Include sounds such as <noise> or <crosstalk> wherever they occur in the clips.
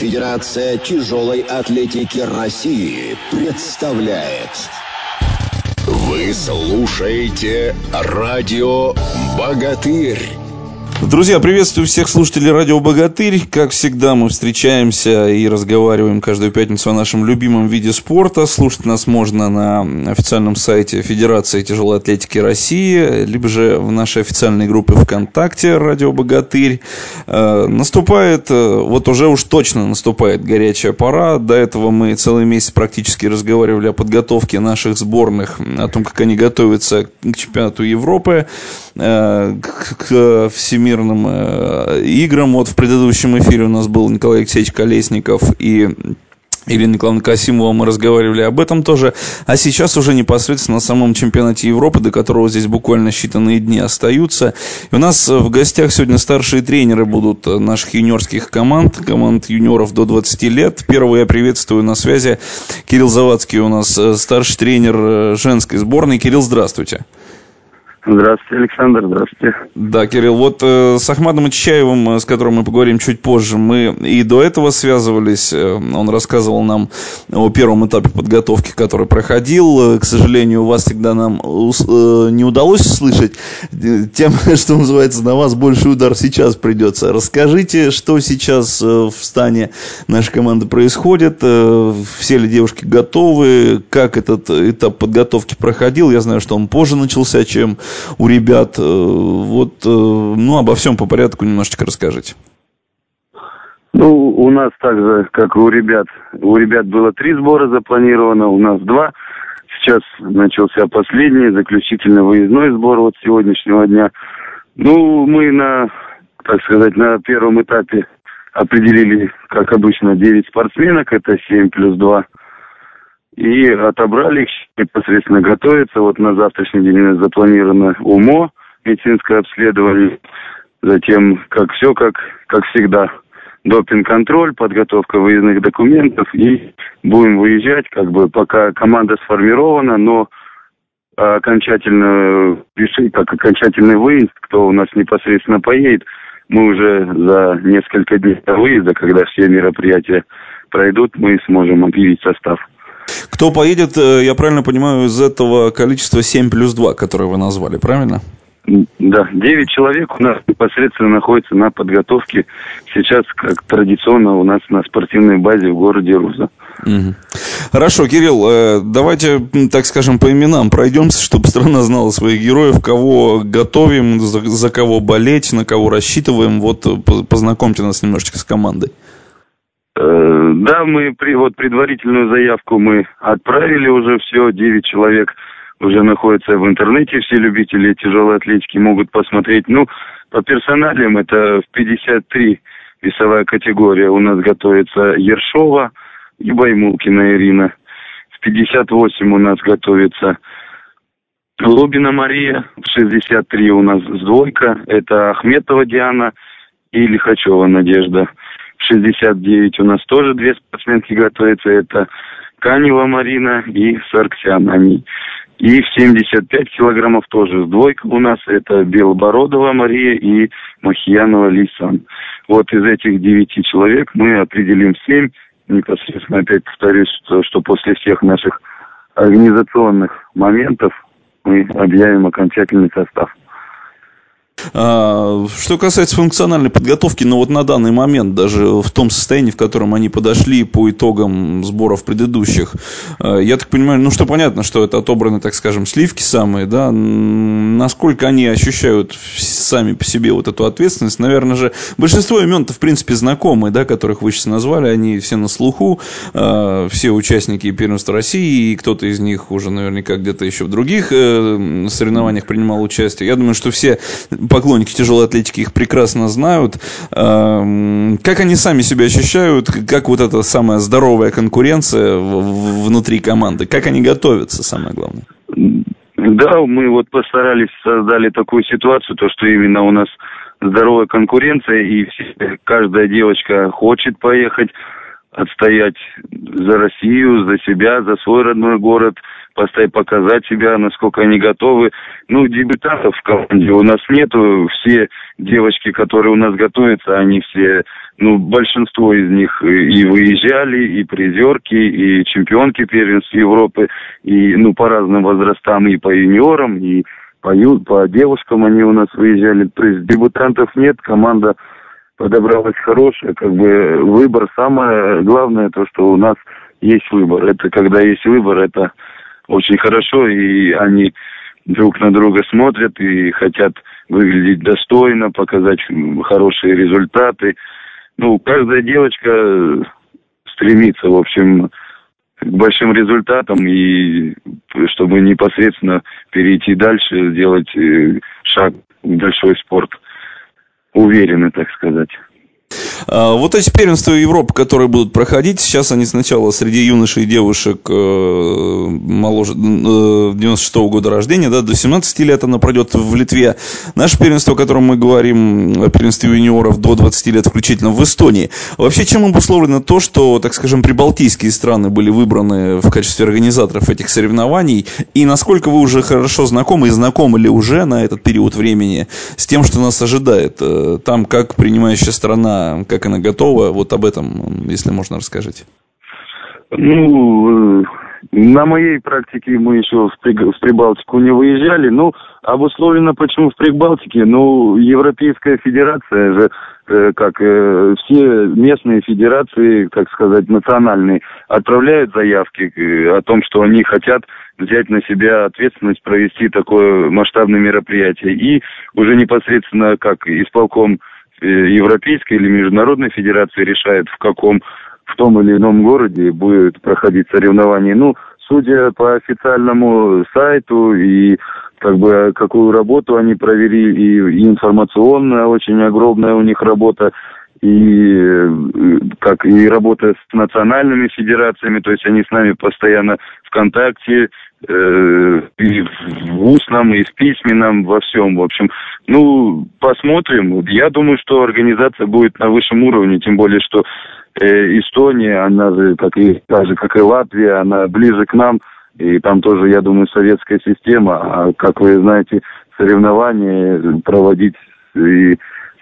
Федерация тяжелой атлетики России представляет. Вы слушаете радио «Богатырь». Друзья, приветствую всех слушателей радио «Богатырь». Как всегда, мы встречаемся и разговариваем каждую пятницу о нашем любимом виде спорта. Слушать нас можно на официальном сайте Федерации тяжелой атлетики России, либо же в нашей официальной группе ВКонтакте «Радио Богатырь». Э, наступает, э, вот уже уж точно наступает горячая пора. До этого мы целый месяц практически разговаривали о подготовке наших сборных, о том, как они готовятся к чемпионату Европы, э, к всемирному всемирным э, играм. Вот в предыдущем эфире у нас был Николай Алексеевич Колесников и Ирина Николаевна Касимова, мы разговаривали об этом тоже. А сейчас уже непосредственно на самом чемпионате Европы, до которого здесь буквально считанные дни остаются. И у нас в гостях сегодня старшие тренеры будут наших юниорских команд, команд юниоров до 20 лет. Первого я приветствую на связи Кирилл Завадский у нас, э, старший тренер э, женской сборной. Кирилл, здравствуйте. Здравствуйте, Александр, здравствуйте. Да, Кирилл, вот э, с Ахмадом Ичаевым, э, с которым мы поговорим чуть позже, мы и до этого связывались. Э, он рассказывал нам о первом этапе подготовки, который проходил. Э, к сожалению, вас всегда нам э, не удалось услышать. Тем, <laughs> что называется, на вас больший удар сейчас придется. Расскажите, что сейчас в стане нашей команды происходит. Все ли девушки готовы? Как этот этап подготовки проходил? Я знаю, что он позже начался, чем у ребят. Э, вот, э, ну, обо всем по порядку немножечко расскажите. Ну, у нас так же, как и у ребят. У ребят было три сбора запланировано, у нас два. Сейчас начался последний, заключительный выездной сбор вот сегодняшнего дня. Ну, мы на, так сказать, на первом этапе определили, как обычно, 9 спортсменок, это 7 плюс 2 и отобрали их, непосредственно готовятся. Вот на завтрашний день у нас запланировано УМО, медицинское обследование, затем, как все, как, как всегда, допинг-контроль, подготовка выездных документов, и будем выезжать, как бы пока команда сформирована, но окончательно решить, как окончательный выезд, кто у нас непосредственно поедет, мы уже за несколько дней до выезда, когда все мероприятия пройдут, мы сможем объявить состав. Кто поедет, э, я правильно понимаю, из этого количества 7 плюс 2, которое вы назвали, правильно? Да, 9 человек у нас непосредственно находится на подготовке сейчас, как традиционно у нас на спортивной базе в городе Руза. Угу. Хорошо, Кирилл, э, давайте, так скажем, по именам пройдемся, чтобы страна знала своих героев, кого готовим, за, за кого болеть, на кого рассчитываем. Вот э, познакомьте нас немножечко с командой. Э, да, мы при, вот предварительную заявку мы отправили уже все, 9 человек уже находятся в интернете, все любители тяжелой атлетики могут посмотреть. Ну, по персоналиям это в 53 весовая категория у нас готовится Ершова и Баймулкина Ирина. В 58 у нас готовится Лобина Мария, в 63 у нас двойка, это Ахметова Диана и Лихачева Надежда. 69 у нас тоже две спортсменки готовятся. Это Канева Марина и Сарксян они. И в 75 килограммов тоже двойка у нас. Это Белобородова Мария и Махиянова Лисан. Вот из этих девяти человек мы определим семь. Непосредственно опять повторюсь, что, что после всех наших организационных моментов мы объявим окончательный состав. А, что касается функциональной подготовки, ну вот на данный момент, даже в том состоянии, в котором они подошли по итогам сборов предыдущих, а, я так понимаю, ну что понятно, что это отобраны, так скажем, сливки самые, да, насколько они ощущают сами по себе вот эту ответственность, наверное же, большинство имен-то в принципе знакомые, да, которых вы сейчас назвали, они все на слуху, а, все участники первенства России, и кто-то из них уже наверняка где-то еще в других э, соревнованиях принимал участие. Я думаю, что все поклонники тяжелой атлетики их прекрасно знают. Как они сами себя ощущают, как вот эта самая здоровая конкуренция внутри команды, как они готовятся, самое главное? Да, мы вот постарались, создали такую ситуацию, то, что именно у нас здоровая конкуренция, и все, каждая девочка хочет поехать, отстоять за Россию, за себя, за свой родной город, поставить, показать себя, насколько они готовы. Ну, дебютантов в команде у нас нету. Все девочки, которые у нас готовятся, они все, ну, большинство из них и выезжали, и призерки, и чемпионки первенств Европы, и, ну, по разным возрастам, и по юниорам, и по, ю, по девушкам они у нас выезжали. То есть дебютантов нет, команда подобралась хорошая, как бы выбор. Самое главное то, что у нас есть выбор. Это когда есть выбор, это очень хорошо, и они друг на друга смотрят и хотят выглядеть достойно, показать хорошие результаты. Ну, каждая девочка стремится, в общем, к большим результатам и чтобы непосредственно перейти дальше, сделать э, шаг в большой спорт. Уверенно, так сказать. А, вот эти первенства Европы, которые будут проходить, сейчас они сначала среди юношей и девушек э, моложе 96 -го года рождения, да, до 17 лет она пройдет в Литве. Наше первенство, о котором мы говорим, о первенстве юниоров до 20 лет включительно в Эстонии. Вообще, чем обусловлено то, что, так скажем, прибалтийские страны были выбраны в качестве организаторов этих соревнований, и насколько вы уже хорошо знакомы и знакомы ли уже на этот период времени с тем, что нас ожидает? Э, там, как принимающая страна как она готова. Вот об этом, если можно, расскажите. Ну, э, на моей практике мы еще в, в Прибалтику не выезжали. Ну, обусловлено почему в Прибалтике? Ну, Европейская Федерация же, э, как э, все местные федерации, так сказать, национальные, отправляют заявки о том, что они хотят взять на себя ответственность провести такое масштабное мероприятие. И уже непосредственно как исполком Европейской или Международной Федерации решает, в каком, в том или ином городе будет проходить соревнование. Ну, судя по официальному сайту и как бы какую работу они провели, и, и информационная очень огромная у них работа, и э, как и работа с национальными федерациями, то есть они с нами постоянно в контакте, э, и в устном, и в письменном, во всем, в общем. Ну, посмотрим. Я думаю, что организация будет на высшем уровне, тем более, что э, Эстония, она же, как и, так же, как и Латвия, она ближе к нам, и там тоже, я думаю, советская система, а, как вы знаете, соревнования проводить и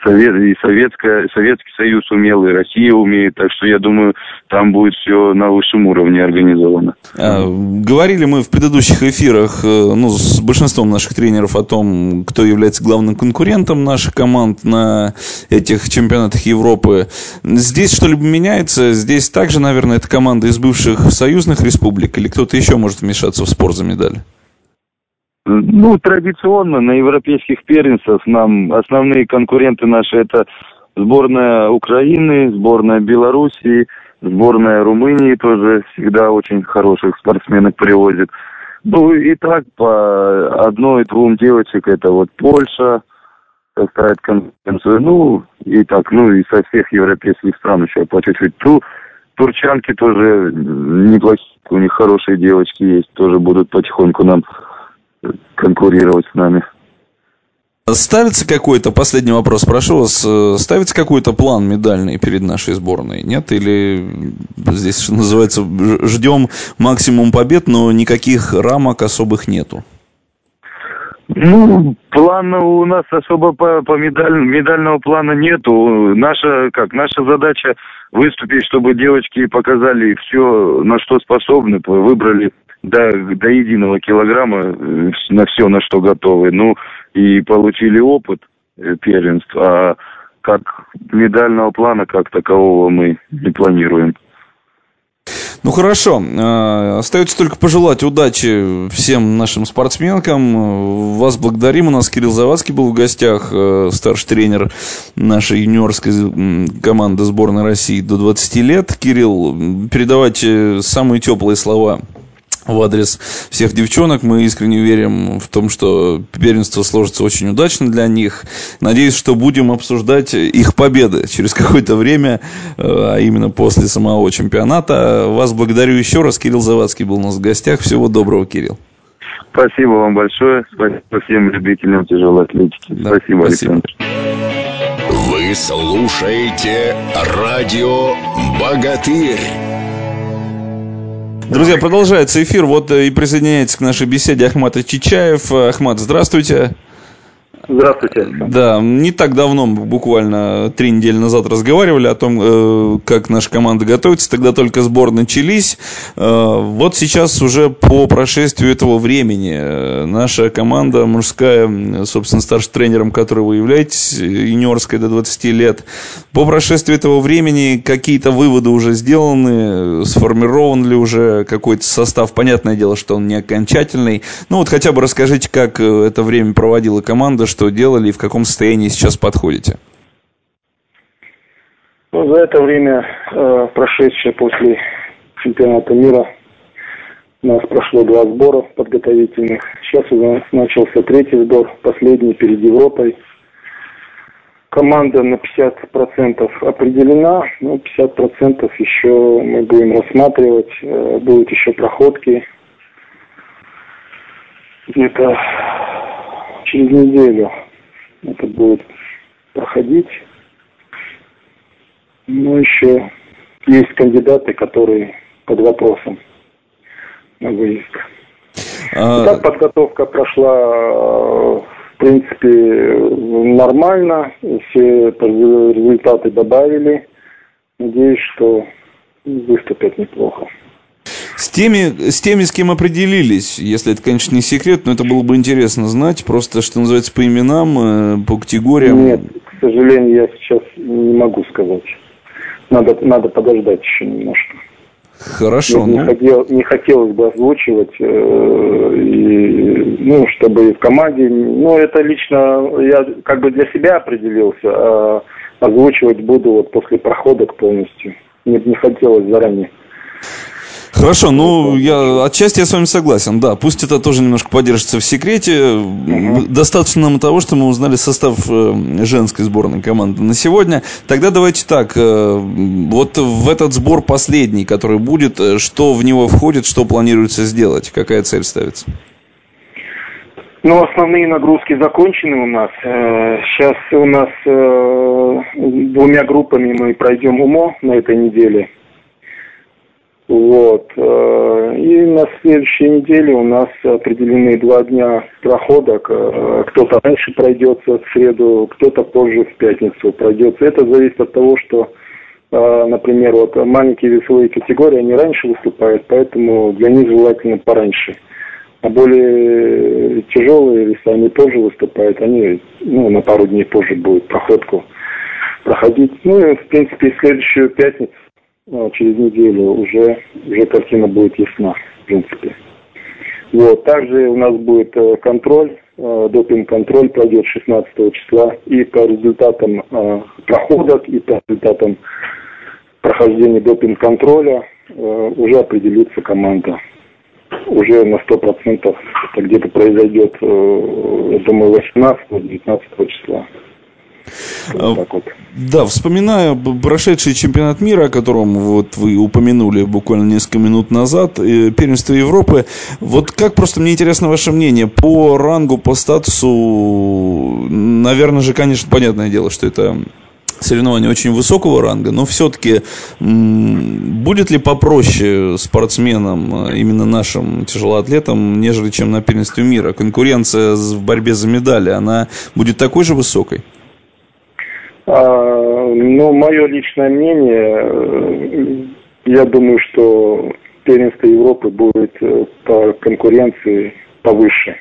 Совет, и Советская, Советский Союз умел, и Россия умеет, так что я думаю, там будет все на высшем уровне организовано. А, говорили мы в предыдущих эфирах э, ну, с большинством наших тренеров о том, кто является главным конкурентом наших команд на этих чемпионатах Европы. Здесь что-либо меняется? Здесь также, наверное, это команда из бывших союзных республик или кто-то еще может вмешаться в спор за медаль? Ну, традиционно на европейских первенствах нам основные конкуренты наши это сборная Украины, сборная Белоруссии, сборная Румынии тоже всегда очень хороших спортсменок привозит. Ну и так по одной-двум девочек это вот Польша составит конкуренцию. Ну и так, ну и со всех европейских стран еще по чуть-чуть. Ту, турчанки тоже неплохие, у них хорошие девочки есть, тоже будут потихоньку нам конкурировать с нами. Ставится какой-то, последний вопрос, прошу вас, э, ставится какой-то план медальный перед нашей сборной, нет? Или здесь, что называется, ждем максимум побед, но никаких рамок особых нету? Ну, плана у нас особо по, по медаль, медального плана нету. Наша, как, наша задача выступить, чтобы девочки показали все, на что способны, выбрали до, до единого килограмма э, на все, на что готовы. Ну, и получили опыт э, первенств, а как медального плана как такового мы не планируем. Ну хорошо, э, остается только пожелать удачи всем нашим спортсменкам. Вас благодарим. У нас Кирилл Завадский был в гостях, старший тренер нашей юниорской команды сборной России до 20 лет. Кирилл, передавайте самые теплые слова в адрес всех девчонок. Мы искренне верим в том, что первенство сложится очень удачно для них. Надеюсь, что будем обсуждать их победы через какое-то время, э, а именно после самого чемпионата. Вас благодарю еще раз. Кирилл Завадский был у нас в гостях. Всего доброго, Кирилл. Спасибо вам большое. Спасибо всем любителям тяжелой атлетики. Да, спасибо, спасибо, Александр. Вы слушаете радио «Богатырь». Друзья, продолжается эфир. Вот и присоединяется к нашей беседе Ахмат Чичаев. Ахмат, здравствуйте. Здравствуйте. Да, не так давно, буквально три недели назад разговаривали о том, э, как наша команда готовится. Тогда только сбор начались. Э, вот сейчас уже по прошествию этого времени э, наша команда мужская, собственно, старшим тренером которой вы являетесь, юниорская до 20 лет, по прошествию этого времени какие-то выводы уже сделаны, сформирован ли уже какой-то состав. Понятное дело, что он не окончательный. Ну вот хотя бы расскажите, как это время проводила команда, что делали и в каком состоянии сейчас подходите? Ну, за это время, э, прошедшее после чемпионата мира, у нас прошло два сбора подготовительных. Сейчас у нас начался третий сбор, последний перед Европой. Команда на 50% определена, но 50% еще мы будем рассматривать. Э, будут еще проходки. Где-то через неделю это будет проходить. Но еще есть кандидаты, которые под вопросом на выезд. А... Так подготовка прошла, в принципе, нормально. Все результаты добавили. Надеюсь, что выступят неплохо. С теми, с теми, с кем определились, если это, конечно, не секрет, но это было бы интересно знать, просто, что называется, по именам, э, по категориям. Нет, к сожалению, я сейчас не могу сказать. Надо, надо подождать еще немножко. Хорошо. Не, ну... хотел, не хотелось бы озвучивать, э, и, ну, чтобы и в команде, ну, это лично я как бы для себя определился, а озвучивать буду вот после проходок полностью. Не, не хотелось заранее. Хорошо, ну, я отчасти я с вами согласен, да. Пусть это тоже немножко поддержится в секрете. Угу. Достаточно нам того, что мы узнали состав э, женской сборной команды на сегодня. Тогда давайте так, э, вот в этот сбор последний, который будет, э, что в него входит, что планируется сделать, какая цель ставится? Ну, основные нагрузки закончены у нас. Сейчас у нас двумя группами мы пройдем УМО на этой неделе. Вот. Э, и на следующей неделе у нас определены два дня проходок. Э, кто-то раньше пройдется в среду, кто-то позже в пятницу пройдется. Это зависит от того, что, э, например, вот маленькие весовые категории, они раньше выступают, поэтому для них желательно пораньше. А более тяжелые веса, они позже выступают, они ну, на пару дней позже будут проходку проходить. Ну и, в принципе, следующую пятницу через неделю уже, уже картина будет ясна, в принципе. Вот. Также у нас будет э, контроль, э, допинг-контроль пройдет 16 числа. И по результатам э, проходов, и по результатам прохождения допинг-контроля уже определится команда. Уже на 100% это где-то произойдет, я думаю, 18-19 числа. Вот так вот. Да, вспоминая прошедший чемпионат мира, о котором вот вы упомянули буквально несколько минут назад, первенство Европы, вот как просто мне интересно ваше мнение по рангу, по статусу, наверное же, конечно, понятное дело, что это соревнования очень высокого ранга, но все-таки будет ли попроще спортсменам, э, именно нашим тяжелоатлетам, нежели чем на первенстве мира? Конкуренция в борьбе за медали, она будет такой же высокой? А, ну, мое личное мнение, э, я думаю, что первенство Европы будет э, по конкуренции повыше.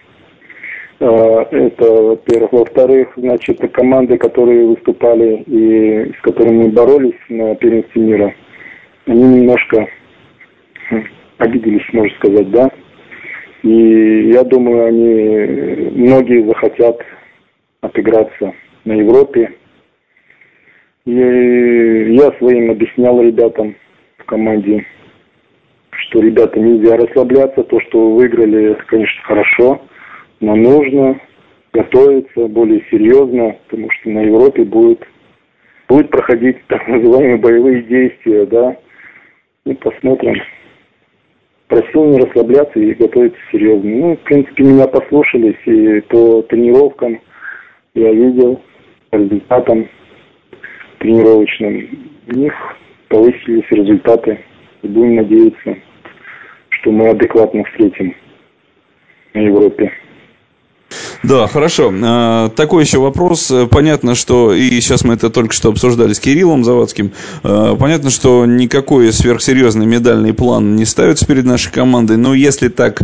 А, это, во-первых. Во-вторых, значит, команды, которые выступали и с которыми мы боролись на первенстве мира, они немножко хм, обиделись, можно сказать, да. И я думаю, они многие захотят отыграться на Европе, и я своим объяснял ребятам в команде, что, ребята, нельзя расслабляться. То, что вы выиграли, это, конечно, хорошо, но нужно готовиться более серьезно, потому что на Европе будет, будет проходить так называемые боевые действия, да. И посмотрим. Просил не расслабляться и готовиться серьезно. Ну, в принципе, меня послушались, и по тренировкам я видел по результатам тренировочным, у них повысились результаты. И будем надеяться, что мы адекватно встретим на Европе. Да, хорошо. А, такой еще вопрос. Понятно, что, и сейчас мы это только что обсуждали с Кириллом Завадским, а, понятно, что никакой сверхсерьезный медальный план не ставится перед нашей командой, но если так,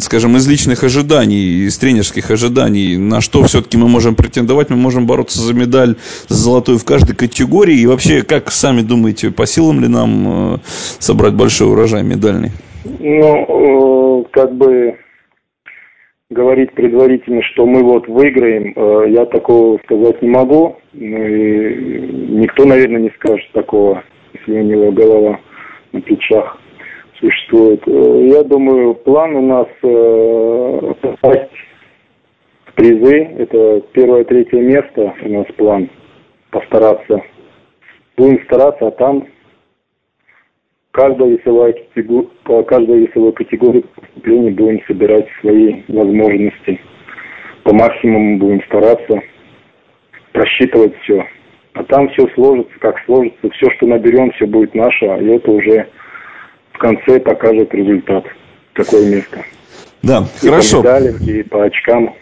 скажем, из личных ожиданий, из тренерских ожиданий, на что все-таки мы можем претендовать, мы можем бороться за медаль за золотую в каждой категории, и вообще, как сами думаете, по силам ли нам э, собрать большой урожай медальный? Ну, э, как бы говорить предварительно, что мы вот выиграем, э, я такого сказать не могу. Ну и никто, наверное, не скажет такого, если у него голова на плечах существует. Э, я думаю, план у нас э, попасть в призы. Это первое, третье место у нас план. Постараться. Будем стараться, а там каждая весовая категория, по каждой весовой категории поступления будем собирать свои возможности. По максимуму будем стараться просчитывать все. А там все сложится, как сложится. Все, что наберем, все будет наше, а это уже в конце покажет результат. Какое место. Да, и хорошо. По медалям, и по очкам.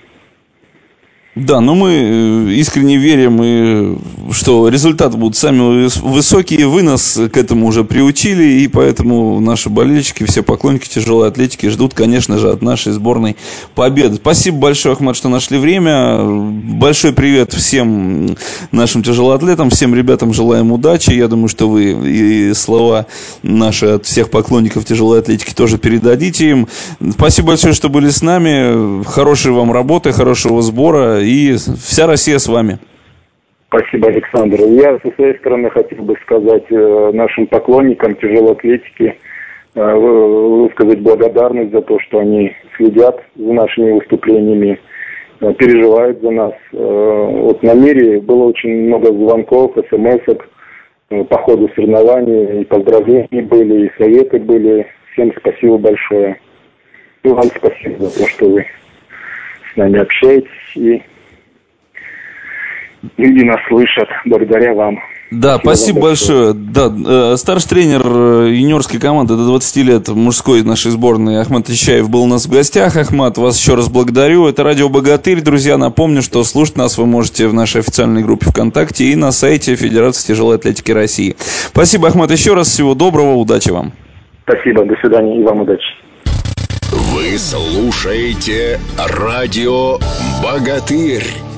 Да, но мы э, искренне верим, и, что результаты будут сами высокие. Вы нас к этому уже приучили, и поэтому наши болельщики, все поклонники тяжелой атлетики ждут, конечно же, от нашей сборной победы. Спасибо большое, Ахмад, что нашли время. Большой привет всем нашим тяжелоатлетам, всем ребятам желаем удачи. Я думаю, что вы и слова наши от всех поклонников тяжелой атлетики тоже передадите им. Спасибо большое, что были с нами. Хорошей вам работы, хорошего сбора и вся Россия с вами. Спасибо, Александр. Я со своей стороны хотел бы сказать э, нашим поклонникам тяжелой атлетики, э, высказать благодарность за то, что они следят за нашими выступлениями, э, переживают за нас. Вот на мире было очень много звонков, смс по ходу соревнований, и поздравления были, и советы были. Всем спасибо большое. И вам спасибо за то, что вы с нами общаетесь и люди нас слышат благодаря вам. Да, спасибо, большое. Да, э, старший тренер э, юниорской команды до 20 лет мужской нашей сборной Ахмат Ищаев был у нас в гостях. Ахмат, вас еще раз благодарю. Это радио «Богатырь». Друзья, напомню, что слушать нас вы можете в нашей официальной группе ВКонтакте и на сайте Федерации тяжелой атлетики России. Спасибо, Ахмат, еще раз. Всего доброго, удачи вам. Спасибо, до свидания и вам удачи. Вы слушаете радио «Богатырь».